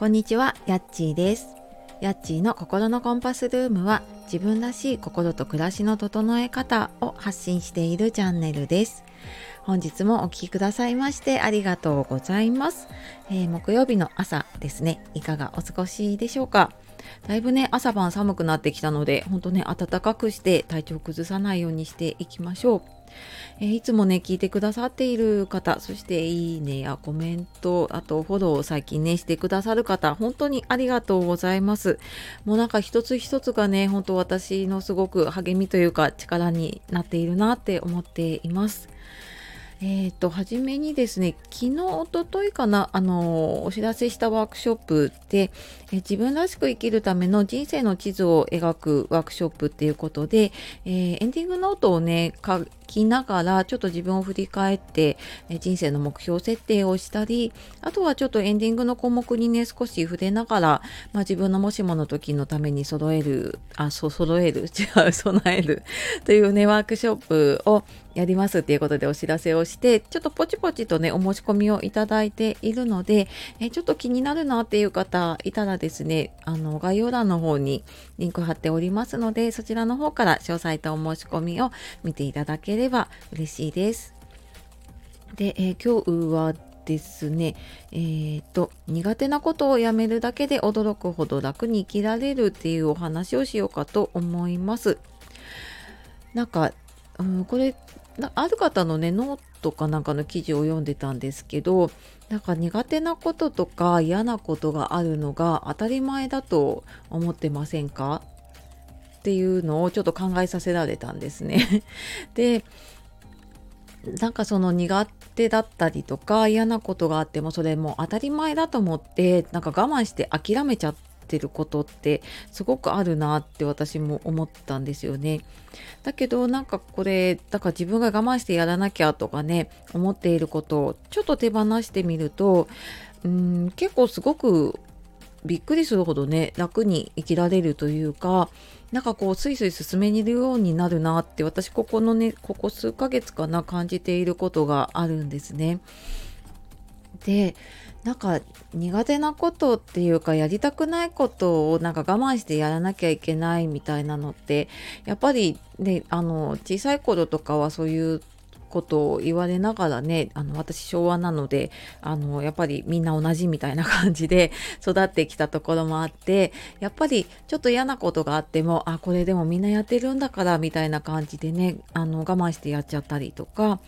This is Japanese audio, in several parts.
こんにちは、やっちーです。やっちーの心のコンパスルームは自分らしい心と暮らしの整え方を発信しているチャンネルです。本日もお聴きくださいましてありがとうございます、えー、木曜日の朝ですね、いかがお過ごしでしょうかだいぶね、朝晩寒くなってきたので、ほんとね、暖かくして体調崩さないようにしていきましょう。えー、いつもね、聞いてくださっている方、そしていいねやコメント、あとフォローを最近ね、してくださる方、本当にありがとうございます。もうなんか一つ一つがね、本当私のすごく励みというか力になっているなって思っています。えっ、ー、と、はじめにですね、昨日、おとといかな、あの、お知らせしたワークショップで、自分らしく生きるための人生の地図を描くワークショップっていうことで、えー、エンディングノートをね、書きながら、ちょっと自分を振り返って、人生の目標設定をしたり、あとはちょっとエンディングの項目にね、少し触れながら、まあ、自分のもしもの時のために揃える、あ、そう、揃える、違う、備えるというね、ワークショップをやりますっていうことでお知らせをして、ちょっとポチポチとね、お申し込みをいただいているので、えちょっと気になるなっていう方いたらですね、あの、概要欄の方にリンク貼っておりますので、そちらの方から詳細とお申し込みを見ていただければ嬉しいです。で、え今日はですね、えーと、苦手なことをやめるだけで驚くほど楽に生きられるっていうお話をしようかと思います。なんか、うん、これある方のねノートかなんかの記事を読んでたんですけどなんか苦手なこととか嫌なことがあるのが当たり前だと思ってませんか？っていうのをちょっと考えさせられたんですね。でなんかその苦手だったりとか嫌なことがあってもそれも当たり前だと思ってなんか我慢して諦めちゃってることってすごくあるなって私も思ったんですよね。だけどなんかこれだから自分が我慢してやらなきゃとかね思っていることをちょっと手放してみるとうん結構すごくびっくりするほどね楽に生きられるというかなんかこうスイスイ進めにるようになるなって私ここのねここ数ヶ月かな感じていることがあるんですね。でなんか苦手なことっていうかやりたくないことをなんか我慢してやらなきゃいけないみたいなのってやっぱりねあの小さい頃とかはそういうことを言われながらねあの私昭和なのであのやっぱりみんな同じみたいな感じで育ってきたところもあってやっぱりちょっと嫌なことがあってもあこれでもみんなやってるんだからみたいな感じでねあの我慢してやっちゃったりとか。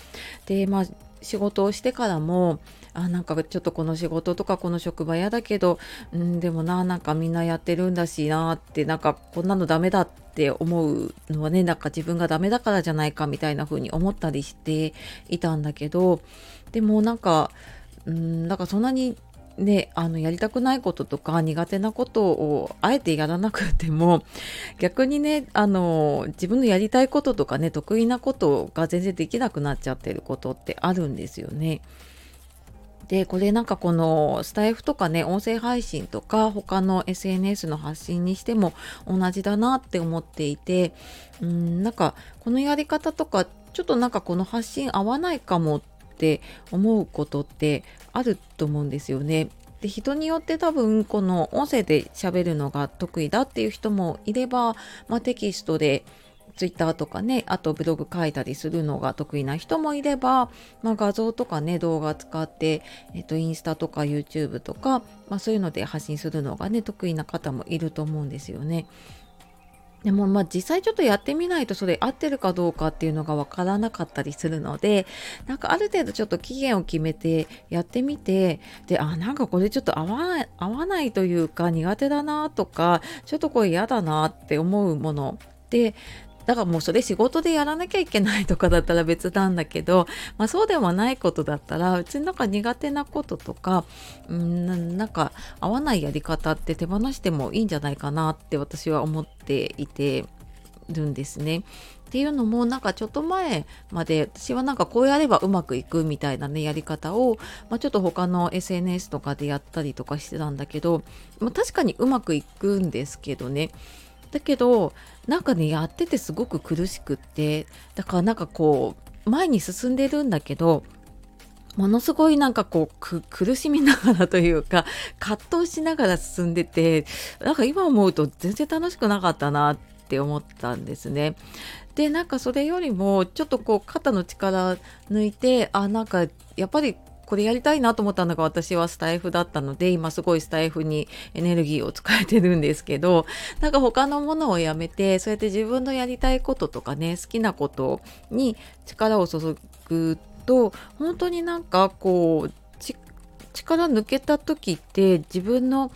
でまあ仕事をしてからもあなんかちょっとこの仕事とかこの職場嫌だけど、ん、でもななんかみんなやってるんだしなってなんかこんなのダメだって思うのはねなんか自分がダメだからじゃないかみたいな風に思ったりしていたんだけどでもなんかうんなんかそんなにね、あのやりたくないこととか苦手なことをあえてやらなくても逆にねあの自分のやりたいこととかね得意なことが全然できなくなっちゃってることってあるんですよね。でこれなんかこのスタイフとかね音声配信とか他の SNS の発信にしても同じだなって思っていてうんなんかこのやり方とかちょっとなんかこの発信合わないかもってって思うことってあると思うんですよね。で人によって多分この音声で喋るのが得意だっていう人もいれば、まあ、テキストでツイッターとかねあとブログ書いたりするのが得意な人もいれば、まあ、画像とかね動画使って、えっと、インスタとか YouTube とか、まあ、そういうので発信するのがね得意な方もいると思うんですよね。でもまあ実際ちょっとやってみないとそれ合ってるかどうかっていうのがわからなかったりするのでなんかある程度ちょっと期限を決めてやってみてであなんかこれちょっと合わない合わないというか苦手だなとかちょっとこれ嫌だなって思うもの。でだからもうそれ仕事でやらなきゃいけないとかだったら別なんだけど、まあ、そうではないことだったらうちなんか苦手なこととかんなんか合わないやり方って手放してもいいんじゃないかなって私は思っていてるんですね。っていうのもなんかちょっと前まで私はなんかこうやればうまくいくみたいなねやり方を、まあ、ちょっと他の SNS とかでやったりとかしてたんだけど、まあ、確かにうまくいくんですけどねだけどなんかねやっててすごく苦しくってだからなんかこう前に進んでるんだけどものすごいなんかこう苦しみながらというか葛藤しながら進んでてなんか今思うと全然楽しくなかったなって思ったんですね。でなんかそれよりもちょっとこう肩の力抜いてあなんかやっぱりこれやりたいなと思ったのが私はスタイフだったので今すごいスタイフにエネルギーを使えてるんですけど なんか他のものをやめてそうやって自分のやりたいこととかね好きなことに力を注ぐと本当になんかこう力抜けた時って自分の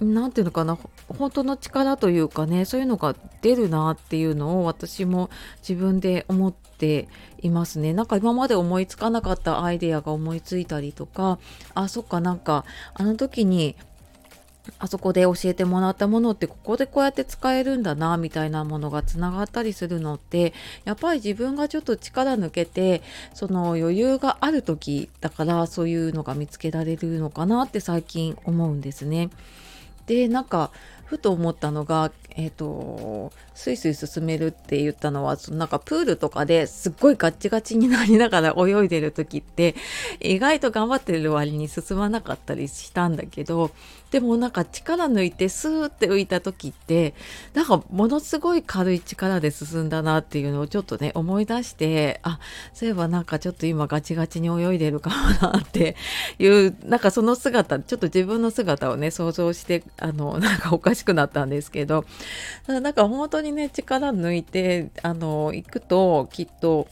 何て言うのかな本当の力というかねそういうのが出るなっていうのを私も自分で思っていますねなんか今まで思いつかなかったアイデアが思いついたりとかあそっかなんかあの時にあそこで教えてもらったものってここでこうやって使えるんだなみたいなものがつながったりするのってやっぱり自分がちょっと力抜けてその余裕がある時だからそういうのが見つけられるのかなって最近思うんですね。でなんかふと思ったのが、えっ、ー、と、スイスイ進めるって言ったのは、なんかプールとかですっごいガチガチになりながら泳いでる時って、意外と頑張ってる割に進まなかったりしたんだけど、でもなんか力抜いてスーって浮いた時って、なんかものすごい軽い力で進んだなっていうのをちょっとね、思い出して、あ、そういえばなんかちょっと今ガチガチに泳いでるかもなって いう、なんかその姿、ちょっと自分の姿をね、想像して、あの、なんかおかしくなったんですけど、なんか本当にね、力抜いて、あの、行くときっと、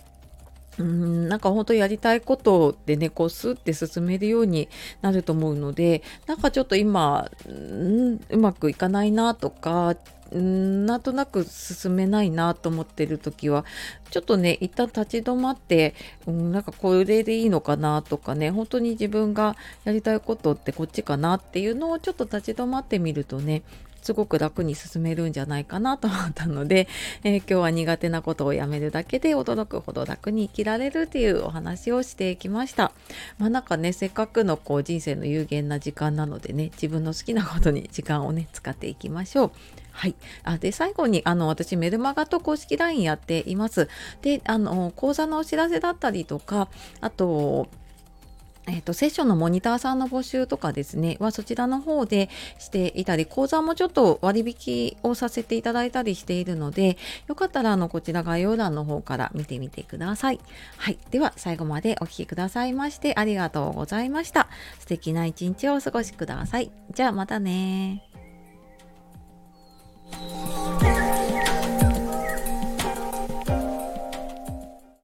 うんなんか本当やりたいことでねこうスッて進めるようになると思うのでなんかちょっと今、うん、うまくいかないなとかんなんとなく進めないなと思ってる時はちょっとね一旦立ち止まって、うん、なんかこれでいいのかなとかね本当に自分がやりたいことってこっちかなっていうのをちょっと立ち止まってみるとねすごく楽に進めるんじゃないかなと思ったので、えー、今日は苦手なことをやめるだけで驚くほど楽に生きられるっていうお話をしていきました。まあなんかね、せっかくのこう人生の有限な時間なのでね、自分の好きなことに時間をね、使っていきましょう。はい。あで、最後に、あの、私、メルマガと公式 LINE やっています。で、あの、講座のお知らせだったりとか、あと、えっ、と、セッションのモニターさんの募集とかですね、はそちらの方でしていたり、講座もちょっと割引をさせていただいたりしているので、よかったら、あの、こちら概要欄の方から見てみてください。はい。では、最後までお聴きくださいまして、ありがとうございました。素敵な一日をお過ごしください。じゃあ、またね